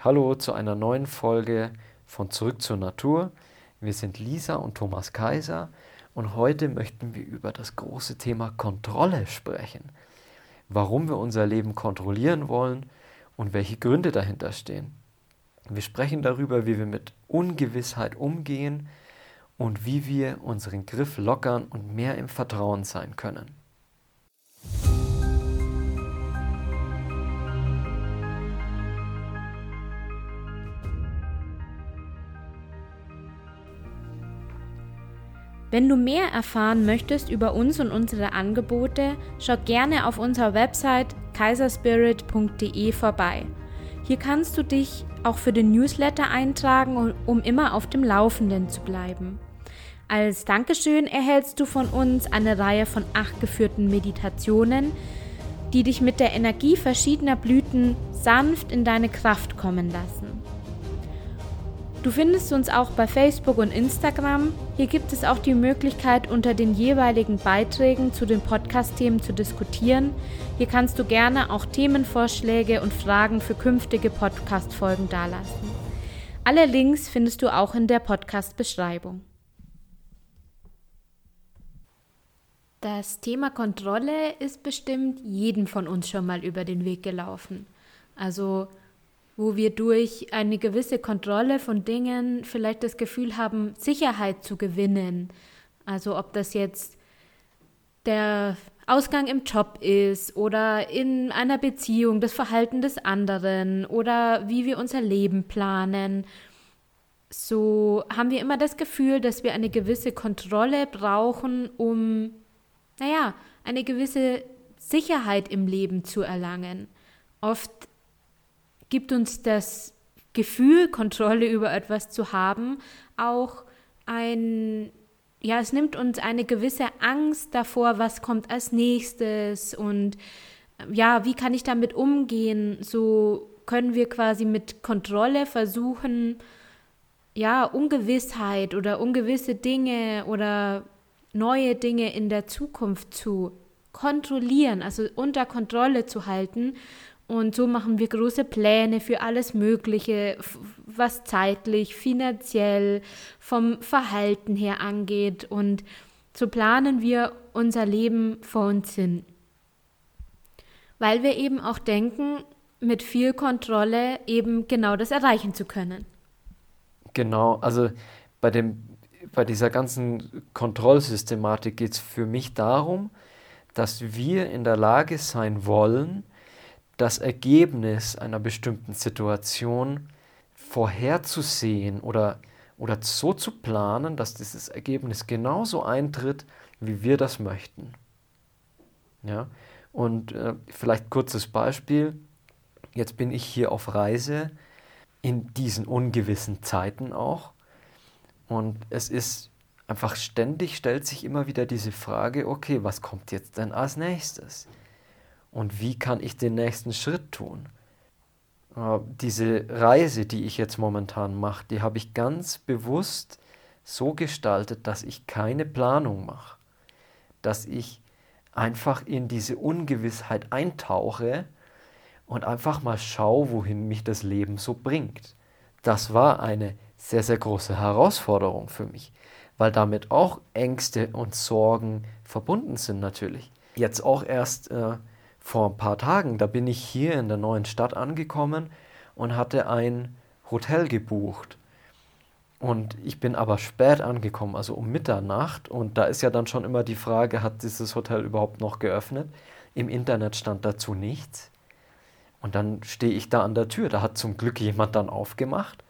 Hallo zu einer neuen Folge von Zurück zur Natur. Wir sind Lisa und Thomas Kaiser und heute möchten wir über das große Thema Kontrolle sprechen. Warum wir unser Leben kontrollieren wollen und welche Gründe dahinter stehen. Wir sprechen darüber, wie wir mit Ungewissheit umgehen und wie wir unseren Griff lockern und mehr im Vertrauen sein können. Wenn du mehr erfahren möchtest über uns und unsere Angebote, schau gerne auf unserer Website kaiserspirit.de vorbei. Hier kannst du dich auch für den Newsletter eintragen, um immer auf dem Laufenden zu bleiben. Als Dankeschön erhältst du von uns eine Reihe von acht geführten Meditationen, die dich mit der Energie verschiedener Blüten sanft in deine Kraft kommen lassen. Du findest uns auch bei Facebook und Instagram. Hier gibt es auch die Möglichkeit, unter den jeweiligen Beiträgen zu den Podcast-Themen zu diskutieren. Hier kannst du gerne auch Themenvorschläge und Fragen für künftige Podcast-Folgen dalassen. Alle Links findest du auch in der Podcast-Beschreibung. Das Thema Kontrolle ist bestimmt jedem von uns schon mal über den Weg gelaufen. Also wo wir durch eine gewisse Kontrolle von Dingen vielleicht das Gefühl haben, Sicherheit zu gewinnen. Also ob das jetzt der Ausgang im Job ist oder in einer Beziehung, das Verhalten des anderen oder wie wir unser Leben planen. So haben wir immer das Gefühl, dass wir eine gewisse Kontrolle brauchen, um, naja, eine gewisse Sicherheit im Leben zu erlangen. Oft gibt uns das Gefühl, Kontrolle über etwas zu haben, auch ein, ja, es nimmt uns eine gewisse Angst davor, was kommt als nächstes und ja, wie kann ich damit umgehen? So können wir quasi mit Kontrolle versuchen, ja, Ungewissheit oder ungewisse Dinge oder neue Dinge in der Zukunft zu kontrollieren, also unter Kontrolle zu halten und so machen wir große Pläne für alles Mögliche, was zeitlich, finanziell, vom Verhalten her angeht. Und so planen wir unser Leben vor uns hin. Weil wir eben auch denken, mit viel Kontrolle eben genau das erreichen zu können. Genau, also bei, dem, bei dieser ganzen Kontrollsystematik geht es für mich darum, dass wir in der Lage sein wollen, das Ergebnis einer bestimmten Situation vorherzusehen oder, oder so zu planen, dass dieses Ergebnis genauso eintritt, wie wir das möchten. Ja? Und äh, vielleicht kurzes Beispiel. Jetzt bin ich hier auf Reise in diesen ungewissen Zeiten auch. Und es ist einfach ständig, stellt sich immer wieder diese Frage, okay, was kommt jetzt denn als nächstes? Und wie kann ich den nächsten Schritt tun. Äh, diese Reise, die ich jetzt momentan mache, die habe ich ganz bewusst so gestaltet, dass ich keine Planung mache, dass ich einfach in diese Ungewissheit eintauche und einfach mal schaue, wohin mich das Leben so bringt. Das war eine sehr, sehr große Herausforderung für mich, weil damit auch Ängste und Sorgen verbunden sind natürlich. Jetzt auch erst äh, vor ein paar Tagen, da bin ich hier in der neuen Stadt angekommen und hatte ein Hotel gebucht. Und ich bin aber spät angekommen, also um Mitternacht. Und da ist ja dann schon immer die Frage, hat dieses Hotel überhaupt noch geöffnet? Im Internet stand dazu nichts. Und dann stehe ich da an der Tür. Da hat zum Glück jemand dann aufgemacht.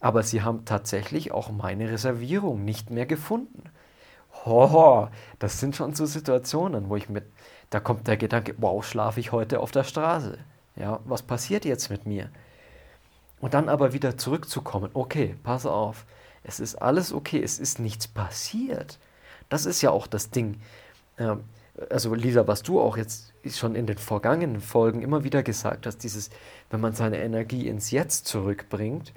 Aber sie haben tatsächlich auch meine Reservierung nicht mehr gefunden. Hoho, das sind schon so Situationen, wo ich mit da kommt der Gedanke, wow, schlafe ich heute auf der Straße? Ja, was passiert jetzt mit mir? Und dann aber wieder zurückzukommen, okay, pass auf, es ist alles okay, es ist nichts passiert. Das ist ja auch das Ding. Ähm, also Lisa, was du auch jetzt schon in den vergangenen Folgen immer wieder gesagt hast, dieses, wenn man seine Energie ins Jetzt zurückbringt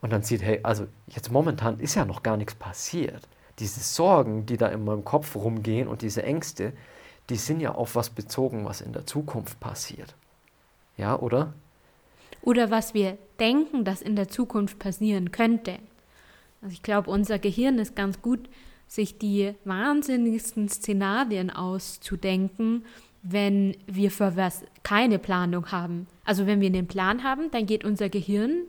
und dann sieht, hey, also jetzt momentan ist ja noch gar nichts passiert. Diese Sorgen, die da in meinem Kopf rumgehen und diese Ängste, die sind ja auf was bezogen, was in der Zukunft passiert. Ja, oder? oder was wir denken, das in der Zukunft passieren könnte. Also ich glaube, unser Gehirn ist ganz gut, sich die wahnsinnigsten Szenarien auszudenken, wenn wir für was keine Planung haben. Also wenn wir einen Plan haben, dann geht unser Gehirn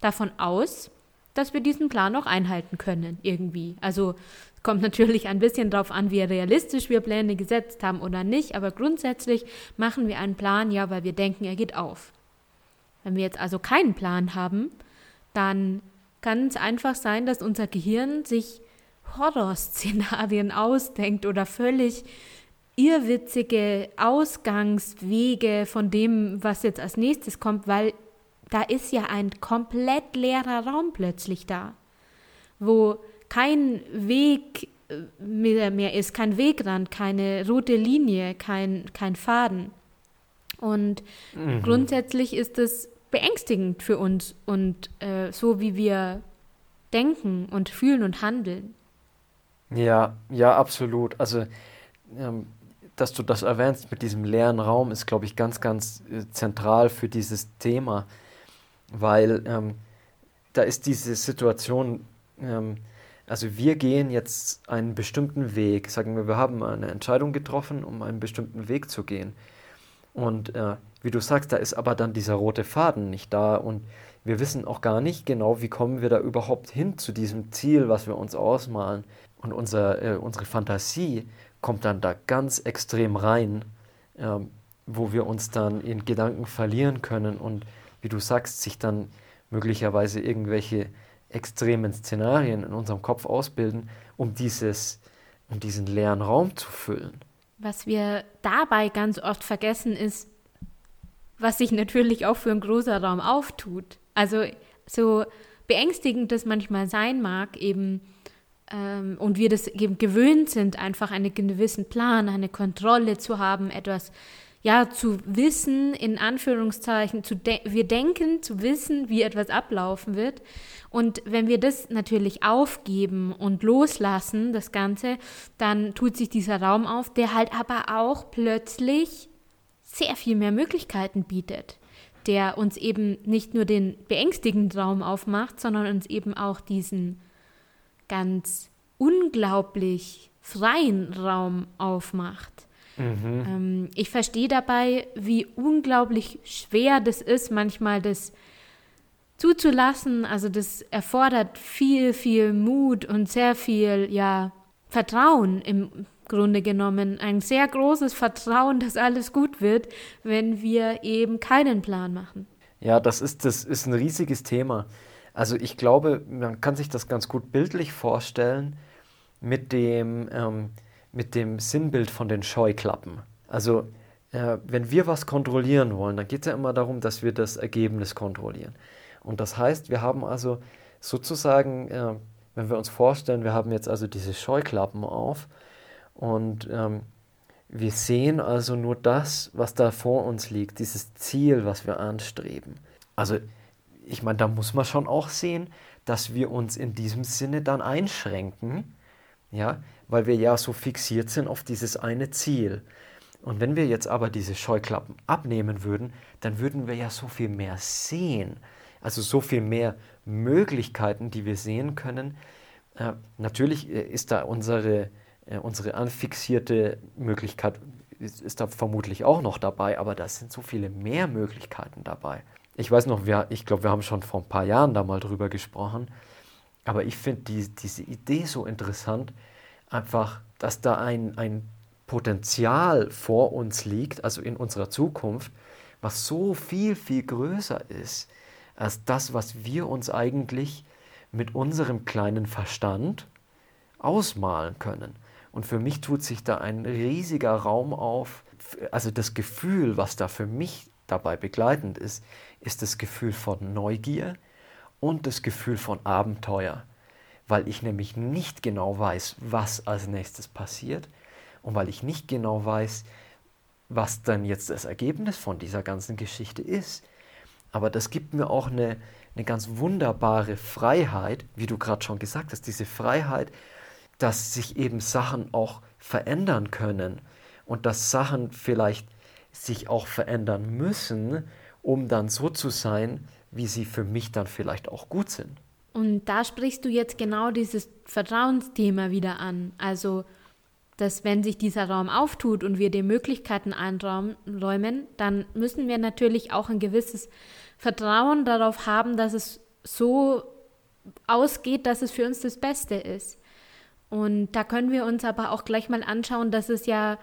davon aus, dass wir diesen Plan auch einhalten können, irgendwie. Also kommt natürlich ein bisschen darauf an, wie realistisch wir Pläne gesetzt haben oder nicht, aber grundsätzlich machen wir einen Plan, ja, weil wir denken, er geht auf. Wenn wir jetzt also keinen Plan haben, dann kann es einfach sein, dass unser Gehirn sich Horrorszenarien ausdenkt oder völlig irrwitzige Ausgangswege von dem, was jetzt als nächstes kommt, weil da ist ja ein komplett leerer Raum plötzlich da, wo kein Weg äh, mehr ist, kein Wegrand, keine rote Linie, kein, kein Faden. Und mhm. grundsätzlich ist es beängstigend für uns und äh, so, wie wir denken und fühlen und handeln. Ja, ja, absolut. Also, ähm, dass du das erwähnst mit diesem leeren Raum, ist, glaube ich, ganz, ganz äh, zentral für dieses Thema, weil ähm, da ist diese Situation, ähm, also wir gehen jetzt einen bestimmten Weg, sagen wir, wir haben eine Entscheidung getroffen, um einen bestimmten Weg zu gehen. Und äh, wie du sagst, da ist aber dann dieser rote Faden nicht da und wir wissen auch gar nicht genau, wie kommen wir da überhaupt hin zu diesem Ziel, was wir uns ausmalen. Und unser, äh, unsere Fantasie kommt dann da ganz extrem rein, äh, wo wir uns dann in Gedanken verlieren können und wie du sagst, sich dann möglicherweise irgendwelche extremen Szenarien in unserem Kopf ausbilden, um dieses, um diesen leeren Raum zu füllen. Was wir dabei ganz oft vergessen ist, was sich natürlich auch für einen großen Raum auftut. Also so beängstigend das manchmal sein mag, eben ähm, und wir das eben gewöhnt sind, einfach einen gewissen Plan, eine Kontrolle zu haben, etwas ja zu wissen, in Anführungszeichen, zu de wir denken, zu wissen, wie etwas ablaufen wird. Und wenn wir das natürlich aufgeben und loslassen, das Ganze, dann tut sich dieser Raum auf, der halt aber auch plötzlich sehr viel mehr Möglichkeiten bietet der uns eben nicht nur den beängstigenden Raum aufmacht, sondern uns eben auch diesen ganz unglaublich freien Raum aufmacht. Mhm. Ähm, ich verstehe dabei, wie unglaublich schwer das ist, manchmal das zuzulassen. Also das erfordert viel, viel Mut und sehr viel, ja, Vertrauen im Grunde genommen ein sehr großes Vertrauen, dass alles gut wird, wenn wir eben keinen Plan machen. Ja, das ist, das ist ein riesiges Thema. Also ich glaube, man kann sich das ganz gut bildlich vorstellen mit dem, ähm, mit dem Sinnbild von den Scheuklappen. Also äh, wenn wir was kontrollieren wollen, dann geht es ja immer darum, dass wir das Ergebnis kontrollieren. Und das heißt, wir haben also sozusagen, äh, wenn wir uns vorstellen, wir haben jetzt also diese Scheuklappen auf und ähm, wir sehen also nur das, was da vor uns liegt, dieses Ziel, was wir anstreben. Also ich meine, da muss man schon auch sehen, dass wir uns in diesem Sinne dann einschränken, ja, weil wir ja so fixiert sind auf dieses eine Ziel. Und wenn wir jetzt aber diese Scheuklappen abnehmen würden, dann würden wir ja so viel mehr sehen. Also so viel mehr Möglichkeiten, die wir sehen können. Äh, natürlich äh, ist da unsere äh, unsere anfixierte Möglichkeit ist, ist, da vermutlich auch noch dabei, aber da sind so viele mehr Möglichkeiten dabei. Ich weiß noch, wir, ich glaube, wir haben schon vor ein paar Jahren da mal drüber gesprochen, aber ich finde die, diese Idee so interessant, einfach, dass da ein, ein Potenzial vor uns liegt, also in unserer Zukunft, was so viel, viel größer ist als das, was wir uns eigentlich mit unserem kleinen Verstand ausmalen können. Und für mich tut sich da ein riesiger Raum auf. Also das Gefühl, was da für mich dabei begleitend ist, ist das Gefühl von Neugier und das Gefühl von Abenteuer, weil ich nämlich nicht genau weiß, was als nächstes passiert und weil ich nicht genau weiß, was dann jetzt das Ergebnis von dieser ganzen Geschichte ist. Aber das gibt mir auch eine, eine ganz wunderbare Freiheit, wie du gerade schon gesagt hast, diese Freiheit, dass sich eben Sachen auch verändern können und dass Sachen vielleicht sich auch verändern müssen, um dann so zu sein, wie sie für mich dann vielleicht auch gut sind. Und da sprichst du jetzt genau dieses Vertrauensthema wieder an. Also, dass wenn sich dieser Raum auftut und wir die Möglichkeiten einräumen, dann müssen wir natürlich auch ein gewisses Vertrauen darauf haben, dass es so ausgeht, dass es für uns das Beste ist. Und da können wir uns aber auch gleich mal anschauen, dass es ja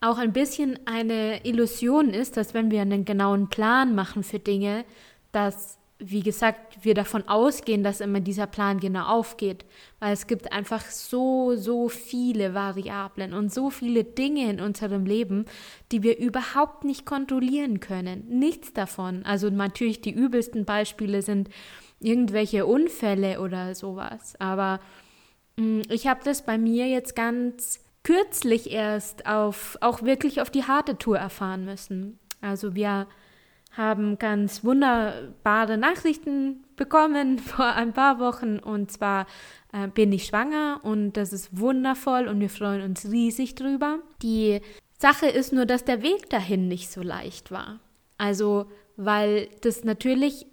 auch ein bisschen eine Illusion ist, dass wenn wir einen genauen Plan machen für Dinge, dass, wie gesagt, wir davon ausgehen, dass immer dieser Plan genau aufgeht. Weil es gibt einfach so, so viele Variablen und so viele Dinge in unserem Leben, die wir überhaupt nicht kontrollieren können. Nichts davon. Also natürlich die übelsten Beispiele sind irgendwelche Unfälle oder sowas. Aber mh, mm, ich habe das bei mir jetzt ganz kürzlich erst auf, auch wirklich auf die harte Tour erfahren müssen. Also wir haben ganz wunderbare Nachrichten bekommen vor ein paar Wochen und zwar äh, bin ich schwanger und das ist wundervoll und wir freuen uns riesig drüber. Die Sache ist nur, dass der Weg dahin nicht so leicht war. Also, weil das natürlich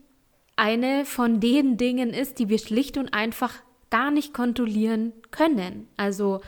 eine von den Dingen ist, die wir schlicht und einfach gar nicht kontrollieren können. Also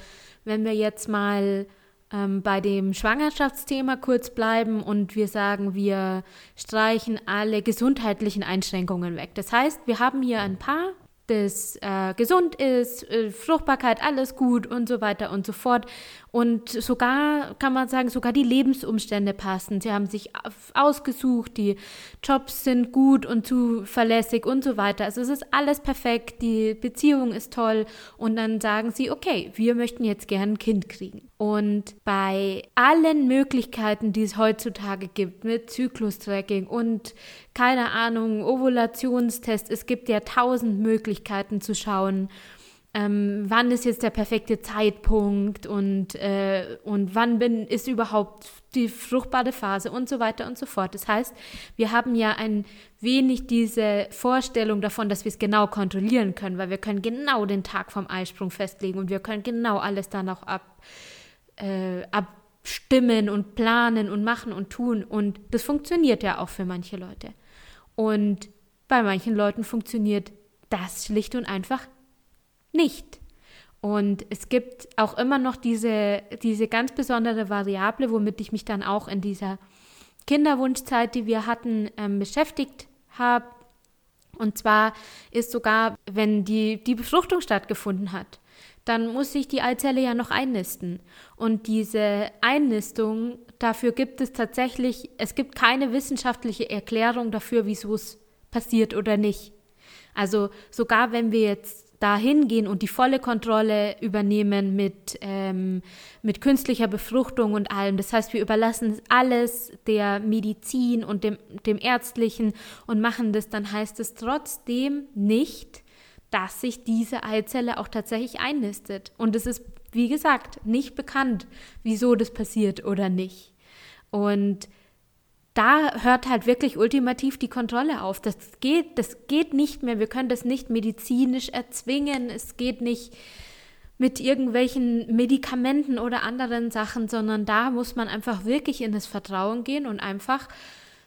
wenn wir jetzt mal ähm, bei dem Schwangerschaftsthema kurz bleiben und wir sagen, wir streichen alle gesundheitlichen Einschränkungen weg. Das heißt, wir haben hier ein Paar, das äh, gesund ist, äh, Fruchtbarkeit, alles gut und so weiter und so fort. Und sogar, kann man sagen, sogar die Lebensumstände passen. Sie haben sich ausgesucht, die Jobs sind gut und zuverlässig und so weiter. Also es ist alles perfekt, die Beziehung ist toll. Und dann sagen sie, okay, wir möchten jetzt gern ein Kind kriegen. Und bei allen Möglichkeiten, die es heutzutage gibt, mit Zyklustracking und keine Ahnung, Ovulationstest, es gibt ja tausend Möglichkeiten zu schauen, ähm, wann ist jetzt der perfekte Zeitpunkt und, äh, und wann bin, ist überhaupt die fruchtbare Phase und so weiter und so fort. Das heißt, wir haben ja ein wenig diese Vorstellung davon, dass wir es genau kontrollieren können, weil wir können genau den Tag vom Eisprung festlegen und wir können genau alles dann auch ab, äh, abstimmen und planen und machen und tun. Und das funktioniert ja auch für manche Leute. Und bei manchen Leuten funktioniert das schlicht und einfach nicht. Und es gibt auch immer noch diese, diese ganz besondere Variable, womit ich mich dann auch in dieser Kinderwunschzeit, die wir hatten, ähm, beschäftigt habe. Und zwar ist sogar, wenn die, die Befruchtung stattgefunden hat, dann muss sich die Eizelle ja noch einnisten. Und diese Einnistung, dafür gibt es tatsächlich, es gibt keine wissenschaftliche Erklärung dafür, wieso es passiert oder nicht. Also sogar wenn wir jetzt dahin gehen und die volle Kontrolle übernehmen mit, ähm, mit künstlicher Befruchtung und allem. Das heißt, wir überlassen alles der Medizin und dem, dem Ärztlichen und machen das, dann heißt es trotzdem nicht, dass sich diese Eizelle auch tatsächlich einnistet. Und es ist, wie gesagt, nicht bekannt, wieso das passiert oder nicht. Und da hört halt wirklich ultimativ die Kontrolle auf. Das geht, das geht nicht mehr. Wir können das nicht medizinisch erzwingen. Es geht nicht mit irgendwelchen Medikamenten oder anderen Sachen, sondern da muss man einfach wirklich in das Vertrauen gehen und einfach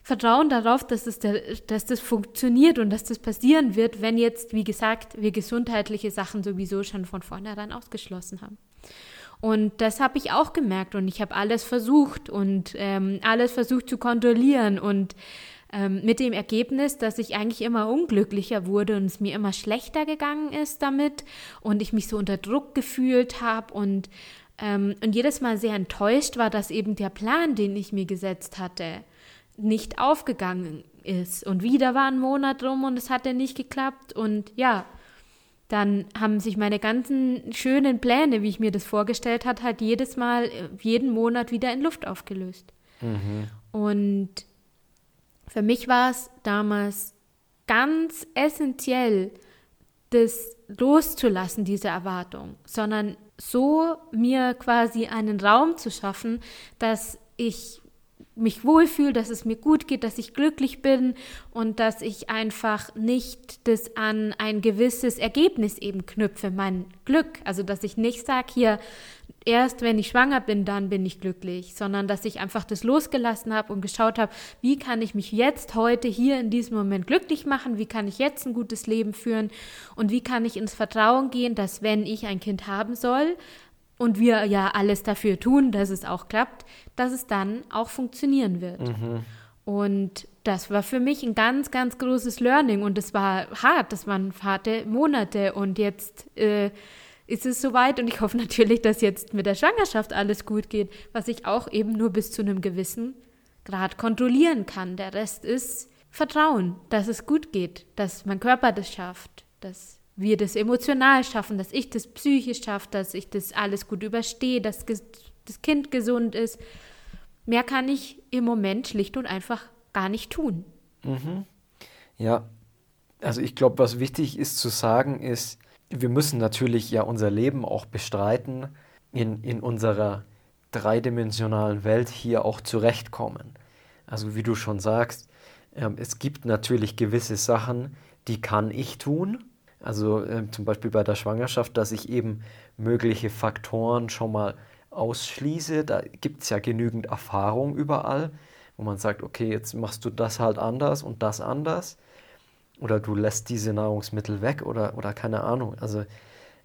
vertrauen darauf, dass, es der, dass das funktioniert und dass das passieren wird, wenn jetzt, wie gesagt, wir gesundheitliche Sachen sowieso schon von vornherein ausgeschlossen haben. Und das habe ich auch gemerkt und ich habe alles versucht und ähm, alles versucht zu kontrollieren und ähm, mit dem Ergebnis, dass ich eigentlich immer unglücklicher wurde und es mir immer schlechter gegangen ist damit und ich mich so unter Druck gefühlt habe und, ähm, und jedes Mal sehr enttäuscht war, dass eben der Plan, den ich mir gesetzt hatte, nicht aufgegangen ist. Und wieder war ein Monat rum und es hatte nicht geklappt und ja, dann haben sich meine ganzen schönen Pläne, wie ich mir das vorgestellt habe, halt jedes Mal, äh, jeden Monat wieder in Luft aufgelöst. Mhm. Und für mich war es damals ganz essentiell, das loszulassen, diese Erwartung, sondern so mir quasi einen Raum zu schaffen, dass ich mich wohlfühle, dass es mir gut geht, dass ich glücklich bin und dass ich einfach nicht das an ein gewisses Ergebnis eben knüpfe, mein Glück. Also dass ich nicht sage, hier erst wenn ich schwanger bin, dann bin ich glücklich, sondern dass ich einfach das losgelassen habe und geschaut habe, wie kann ich mich jetzt heute hier in diesem Moment glücklich machen, wie kann ich jetzt ein gutes Leben führen und wie kann ich ins Vertrauen gehen, dass wenn ich ein Kind haben soll und wir ja alles dafür tun, dass es auch klappt, dass es dann auch funktionieren wird. Mhm. Und das war für mich ein ganz, ganz großes Learning und es war hart, das waren harte Monate und jetzt äh, ist es soweit und ich hoffe natürlich, dass jetzt mit der Schwangerschaft alles gut geht, was ich auch eben nur bis zu einem gewissen Grad kontrollieren kann. Der Rest ist Vertrauen, dass es gut geht, dass mein Körper das schafft, dass wir das emotional schaffen, dass ich das psychisch schaffe, dass ich das alles gut überstehe, dass das Kind gesund ist. Mehr kann ich im Moment schlicht und einfach gar nicht tun. Mhm. Ja, also ich glaube, was wichtig ist zu sagen, ist, wir müssen natürlich ja unser Leben auch bestreiten, in, in unserer dreidimensionalen Welt hier auch zurechtkommen. Also wie du schon sagst, äh, es gibt natürlich gewisse Sachen, die kann ich tun. Also äh, zum Beispiel bei der Schwangerschaft, dass ich eben mögliche Faktoren schon mal ausschließe. Da gibt es ja genügend Erfahrung überall, wo man sagt, okay, jetzt machst du das halt anders und das anders oder du lässt diese Nahrungsmittel weg oder, oder keine Ahnung. Also,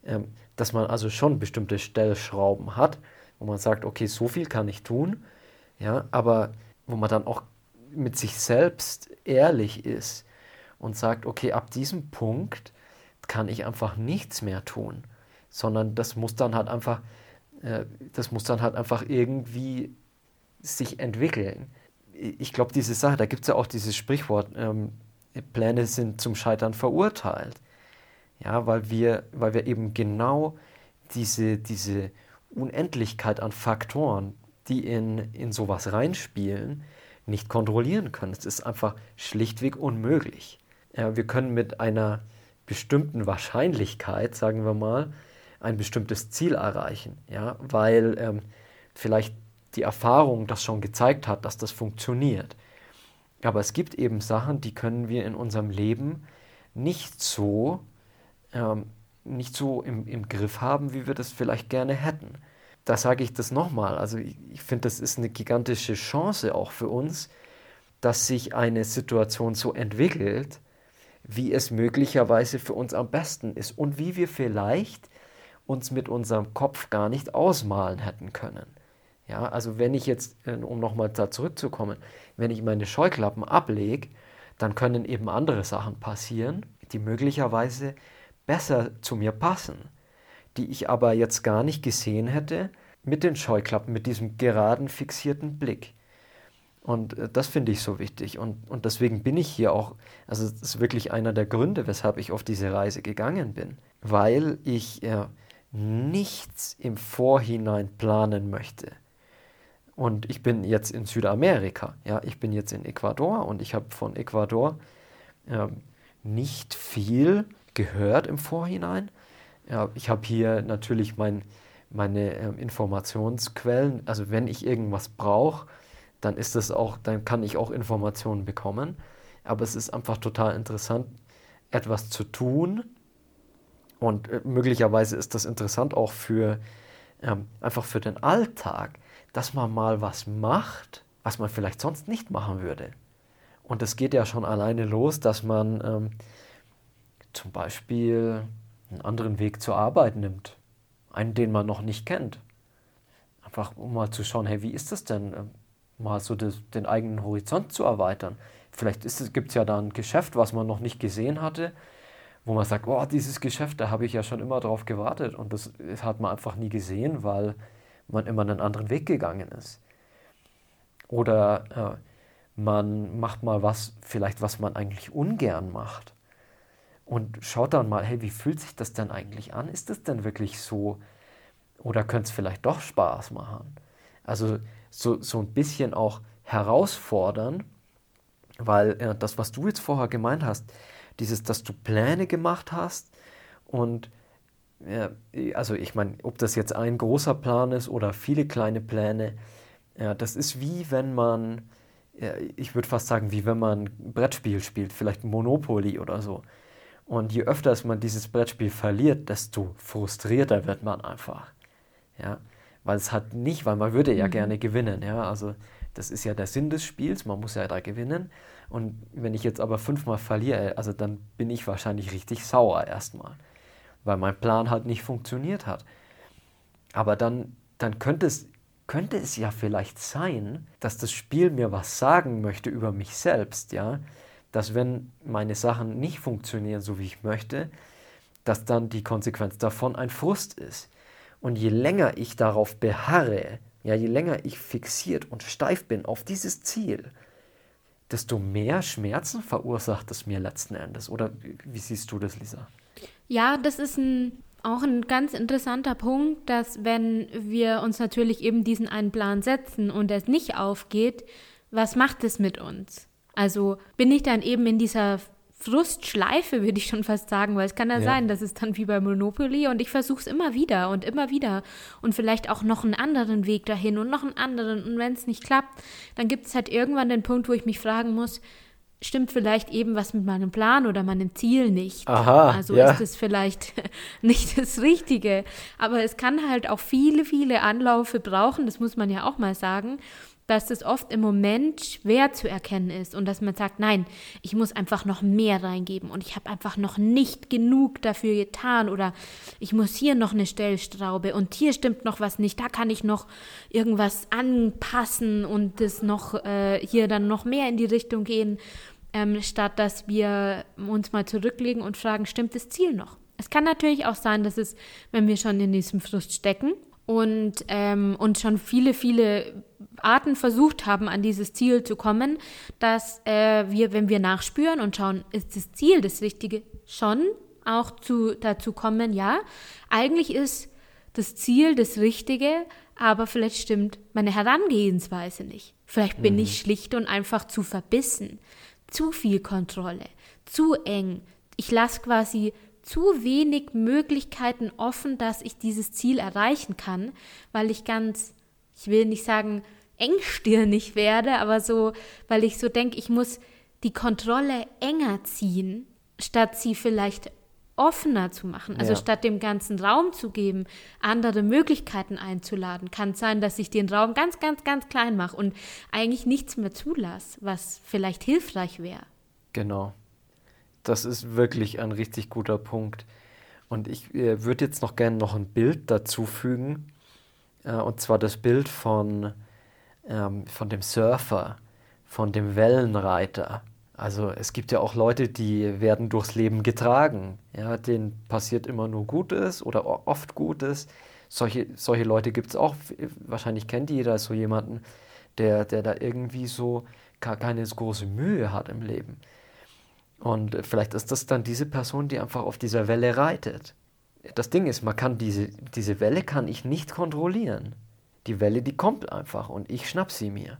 ähm, dass man also schon bestimmte Stellschrauben hat, wo man sagt, okay, so viel kann ich tun, ja, aber wo man dann auch mit sich selbst ehrlich ist und sagt, okay, ab diesem Punkt kann ich einfach nichts mehr tun, sondern das muss dann halt einfach, äh, das muss dann halt einfach irgendwie sich entwickeln. Ich glaube, diese Sache, da gibt es ja auch dieses Sprichwort, ähm, Pläne sind zum Scheitern verurteilt. Ja, weil wir, weil wir eben genau diese, diese Unendlichkeit an Faktoren, die in, in sowas reinspielen, nicht kontrollieren können. Es ist einfach schlichtweg unmöglich. Ja, wir können mit einer bestimmten Wahrscheinlichkeit, sagen wir mal, ein bestimmtes Ziel erreichen, ja, weil ähm, vielleicht die Erfahrung das schon gezeigt hat, dass das funktioniert. Aber es gibt eben Sachen, die können wir in unserem Leben nicht so, ähm, nicht so im, im Griff haben, wie wir das vielleicht gerne hätten. Da sage ich das nochmal. Also ich, ich finde, das ist eine gigantische Chance auch für uns, dass sich eine Situation so entwickelt, wie es möglicherweise für uns am besten ist und wie wir vielleicht uns mit unserem Kopf gar nicht ausmalen hätten können. Ja, also wenn ich jetzt, äh, um nochmal da zurückzukommen, wenn ich meine Scheuklappen ablege, dann können eben andere Sachen passieren, die möglicherweise besser zu mir passen, die ich aber jetzt gar nicht gesehen hätte mit den Scheuklappen, mit diesem geraden, fixierten Blick. Und äh, das finde ich so wichtig. Und, und deswegen bin ich hier auch, also das ist wirklich einer der Gründe, weshalb ich auf diese Reise gegangen bin, weil ich äh, nichts im Vorhinein planen möchte. Und ich bin jetzt in Südamerika. Ja, ich bin jetzt in Ecuador und ich habe von Ecuador ähm, nicht viel gehört im Vorhinein. Ja, ich habe hier natürlich mein, meine ähm, Informationsquellen. Also wenn ich irgendwas brauche, dann ist das auch, dann kann ich auch Informationen bekommen. Aber es ist einfach total interessant, etwas zu tun. Und äh, möglicherweise ist das interessant auch für ähm, einfach für den Alltag dass man mal was macht, was man vielleicht sonst nicht machen würde. Und es geht ja schon alleine los, dass man ähm, zum Beispiel einen anderen Weg zur Arbeit nimmt, einen, den man noch nicht kennt. Einfach um mal zu schauen, hey, wie ist das denn, ähm, mal so das, den eigenen Horizont zu erweitern. Vielleicht gibt es ja da ein Geschäft, was man noch nicht gesehen hatte, wo man sagt, oh, dieses Geschäft, da habe ich ja schon immer drauf gewartet und das hat man einfach nie gesehen, weil man immer einen anderen Weg gegangen ist. Oder äh, man macht mal was, vielleicht was man eigentlich ungern macht. Und schaut dann mal, hey, wie fühlt sich das denn eigentlich an? Ist das denn wirklich so? Oder könnte es vielleicht doch Spaß machen? Also so, so ein bisschen auch herausfordern, weil äh, das, was du jetzt vorher gemeint hast, dieses, dass du Pläne gemacht hast und ja, also ich meine, ob das jetzt ein großer Plan ist oder viele kleine Pläne, ja, das ist wie wenn man, ja, ich würde fast sagen, wie wenn man Brettspiel spielt, vielleicht Monopoly oder so. Und je öfter man dieses Brettspiel verliert, desto frustrierter wird man einfach. Ja? Weil es hat nicht, weil man würde ja mhm. gerne gewinnen, ja, also das ist ja der Sinn des Spiels, man muss ja da gewinnen. Und wenn ich jetzt aber fünfmal verliere, also dann bin ich wahrscheinlich richtig sauer erstmal, weil mein Plan halt nicht funktioniert hat. Aber dann, dann könnte, es, könnte es ja vielleicht sein, dass das Spiel mir was sagen möchte über mich selbst, ja. Dass wenn meine Sachen nicht funktionieren, so wie ich möchte, dass dann die Konsequenz davon ein Frust ist. Und je länger ich darauf beharre, ja, je länger ich fixiert und steif bin auf dieses Ziel, desto mehr Schmerzen verursacht es mir letzten Endes. Oder wie siehst du das, Lisa? Ja, das ist ein, auch ein ganz interessanter Punkt, dass wenn wir uns natürlich eben diesen einen Plan setzen und es nicht aufgeht, was macht es mit uns? Also bin ich dann eben in dieser Frustschleife, würde ich schon fast sagen, weil es kann ja, ja, sein, dass es dann wie bei Monopoly und ich versuche es immer wieder und immer wieder und vielleicht auch noch einen anderen Weg dahin und noch einen anderen und wenn es nicht klappt, dann gibt es halt irgendwann den Punkt, wo ich mich fragen muss, stimmt vielleicht eben was mit meinem Plan oder meinem Ziel nicht. Aha, also ja. ist es vielleicht nicht das Richtige. Aber es kann halt auch viele, viele Anläufe brauchen, das muss man ja auch mal sagen dass es oft im Moment schwer zu erkennen ist und dass man sagt, nein, ich muss einfach noch mehr reingeben und ich habe einfach noch nicht genug dafür getan oder ich muss hier noch eine Stellstraube und hier stimmt noch was nicht, da kann ich noch irgendwas anpassen und das noch äh, hier dann noch mehr in die Richtung gehen, ähm, statt dass wir uns mal zurücklegen und fragen, stimmt das Ziel noch? Es kann natürlich auch sein, dass es, wenn wir schon in diesem Frust stecken und, ähm, und schon viele, viele Arten versucht haben, an dieses Ziel zu kommen, dass äh, wir, wenn wir nachspüren und schauen, ist das Ziel das Richtige, schon auch zu, dazu kommen, ja, eigentlich ist das Ziel das Richtige, aber vielleicht stimmt meine Herangehensweise nicht. Vielleicht bin mhm. ich schlicht und einfach zu verbissen, zu viel Kontrolle, zu eng. Ich lasse quasi zu wenig Möglichkeiten offen, dass ich dieses Ziel erreichen kann, weil ich ganz, ich will nicht sagen, engstirnig werde, aber so, weil ich so denke, ich muss die Kontrolle enger ziehen, statt sie vielleicht offener zu machen. Also ja. statt dem ganzen Raum zu geben, andere Möglichkeiten einzuladen, kann es sein, dass ich den Raum ganz, ganz, ganz klein mache und eigentlich nichts mehr zulasse, was vielleicht hilfreich wäre. Genau. Das ist wirklich ein richtig guter Punkt. Und ich äh, würde jetzt noch gerne noch ein Bild dazu fügen. Äh, und zwar das Bild von, ähm, von dem Surfer, von dem Wellenreiter. Also es gibt ja auch Leute, die werden durchs Leben getragen. Ja, denen passiert immer nur Gutes oder oft Gutes. Solche, solche Leute gibt es auch. Wahrscheinlich kennt jeder so jemanden, der, der da irgendwie so gar keine große Mühe hat im Leben. Und vielleicht ist das dann diese Person, die einfach auf dieser Welle reitet. Das Ding ist, man kann diese, diese Welle kann ich nicht kontrollieren. Die Welle, die kommt einfach und ich schnapp sie mir.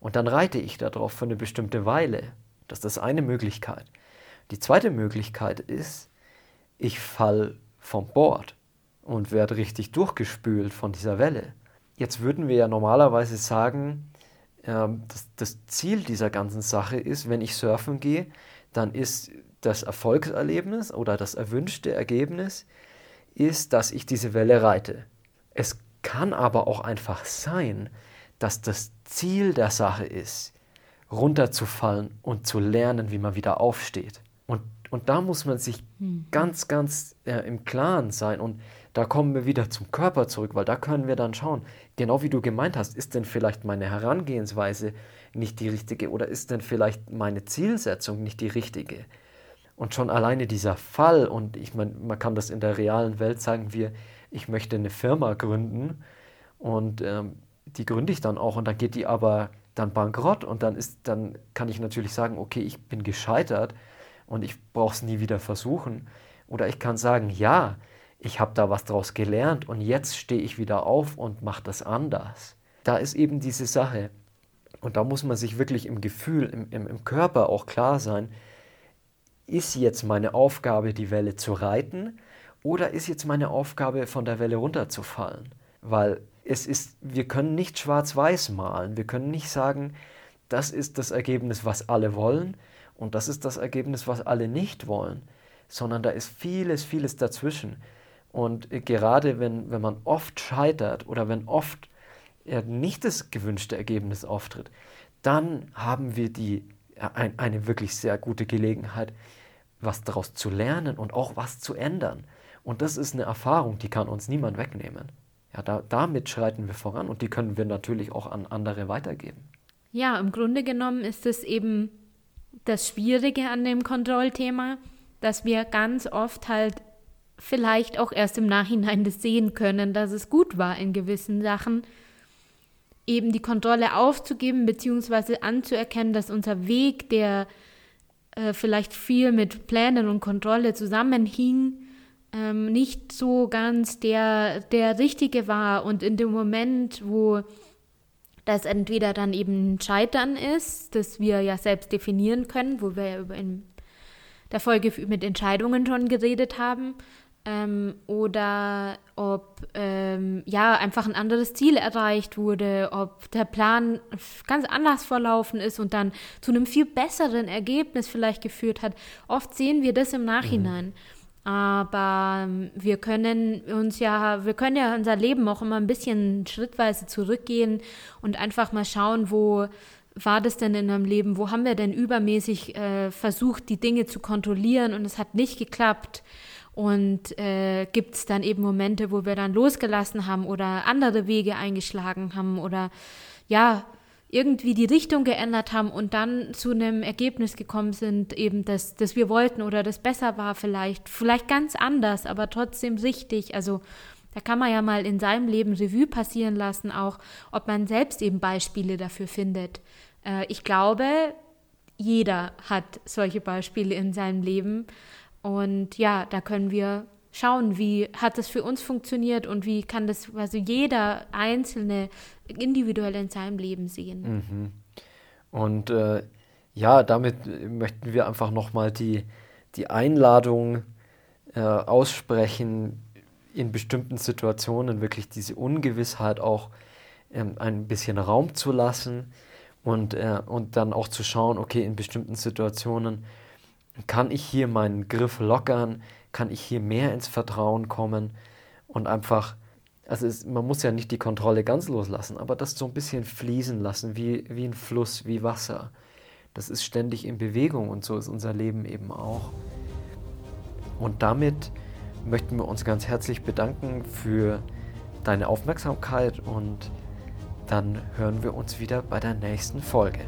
Und dann reite ich darauf für eine bestimmte Weile. Das ist das eine Möglichkeit. Die zweite Möglichkeit ist, ich fall vom Bord und werde richtig durchgespült von dieser Welle. Jetzt würden wir ja normalerweise sagen, äh, das, das Ziel dieser ganzen Sache ist, wenn ich surfen gehe, dann ist das Erfolgserlebnis oder das erwünschte Ergebnis, ist, dass ich diese Welle reite. Es kann aber auch einfach sein, dass das Ziel der Sache ist, runterzufallen und zu lernen, wie man wieder aufsteht. Und, und da muss man sich mhm. ganz, ganz äh, im Klaren sein. Und da kommen wir wieder zum Körper zurück, weil da können wir dann schauen, genau wie du gemeint hast, ist denn vielleicht meine Herangehensweise nicht die richtige oder ist denn vielleicht meine Zielsetzung nicht die richtige? Und schon alleine dieser Fall, und ich meine, man kann das in der realen Welt sagen, wir, ich möchte eine Firma gründen und ähm, die gründe ich dann auch und dann geht die aber dann bankrott und dann ist, dann kann ich natürlich sagen, okay, ich bin gescheitert und ich brauche es nie wieder versuchen. Oder ich kann sagen, ja, ich habe da was draus gelernt und jetzt stehe ich wieder auf und mache das anders. Da ist eben diese Sache. Und da muss man sich wirklich im Gefühl, im, im, im Körper auch klar sein, ist jetzt meine Aufgabe, die Welle zu reiten oder ist jetzt meine Aufgabe, von der Welle runterzufallen? Weil es ist, wir können nicht schwarz-weiß malen. Wir können nicht sagen, das ist das Ergebnis, was alle wollen und das ist das Ergebnis, was alle nicht wollen, sondern da ist vieles, vieles dazwischen. Und gerade wenn, wenn man oft scheitert oder wenn oft nicht das gewünschte Ergebnis auftritt, dann haben wir die, ein, eine wirklich sehr gute Gelegenheit, was daraus zu lernen und auch was zu ändern. Und das ist eine Erfahrung, die kann uns niemand wegnehmen. Ja, da, damit schreiten wir voran und die können wir natürlich auch an andere weitergeben. Ja, im Grunde genommen ist es eben das Schwierige an dem Kontrollthema, dass wir ganz oft halt vielleicht auch erst im Nachhinein das sehen können, dass es gut war in gewissen Sachen, eben die Kontrolle aufzugeben, beziehungsweise anzuerkennen, dass unser Weg, der äh, vielleicht viel mit Plänen und Kontrolle zusammenhing, ähm, nicht so ganz der, der richtige war. Und in dem Moment, wo das entweder dann eben Scheitern ist, das wir ja selbst definieren können, wo wir ja über in der Folge mit Entscheidungen schon geredet haben, ähm, oder ob ähm, ja einfach ein anderes Ziel erreicht wurde, ob der Plan ganz anders verlaufen ist und dann zu einem viel besseren Ergebnis vielleicht geführt hat. Oft sehen wir das im Nachhinein. Mhm. Aber ähm, wir können uns ja, wir können ja unser Leben auch immer ein bisschen schrittweise zurückgehen und einfach mal schauen, wo war das denn in unserem Leben? Wo haben wir denn übermäßig äh, versucht, die Dinge zu kontrollieren und es hat nicht geklappt? Und äh, gibt es dann eben Momente, wo wir dann losgelassen haben oder andere Wege eingeschlagen haben oder ja, irgendwie die Richtung geändert haben und dann zu einem Ergebnis gekommen sind, eben das, das wir wollten oder das besser war vielleicht, vielleicht ganz anders, aber trotzdem richtig. Also da kann man ja mal in seinem Leben Revue passieren lassen, auch ob man selbst eben Beispiele dafür findet. Äh, ich glaube, jeder hat solche Beispiele in seinem Leben. Und ja, da können wir schauen, wie hat das für uns funktioniert und wie kann das also jeder Einzelne individuell in seinem Leben sehen. Mhm. Und äh, ja, damit möchten wir einfach nochmal die, die Einladung äh, aussprechen, in bestimmten Situationen wirklich diese Ungewissheit auch ähm, ein bisschen Raum zu lassen und, äh, und dann auch zu schauen, okay, in bestimmten Situationen kann ich hier meinen Griff lockern, kann ich hier mehr ins Vertrauen kommen und einfach, also es, man muss ja nicht die Kontrolle ganz loslassen, aber das so ein bisschen fließen lassen, wie, wie ein Fluss, wie Wasser. Das ist ständig in Bewegung und so ist unser Leben eben auch. Und damit möchten wir uns ganz herzlich bedanken für deine Aufmerksamkeit und dann hören wir uns wieder bei der nächsten Folge.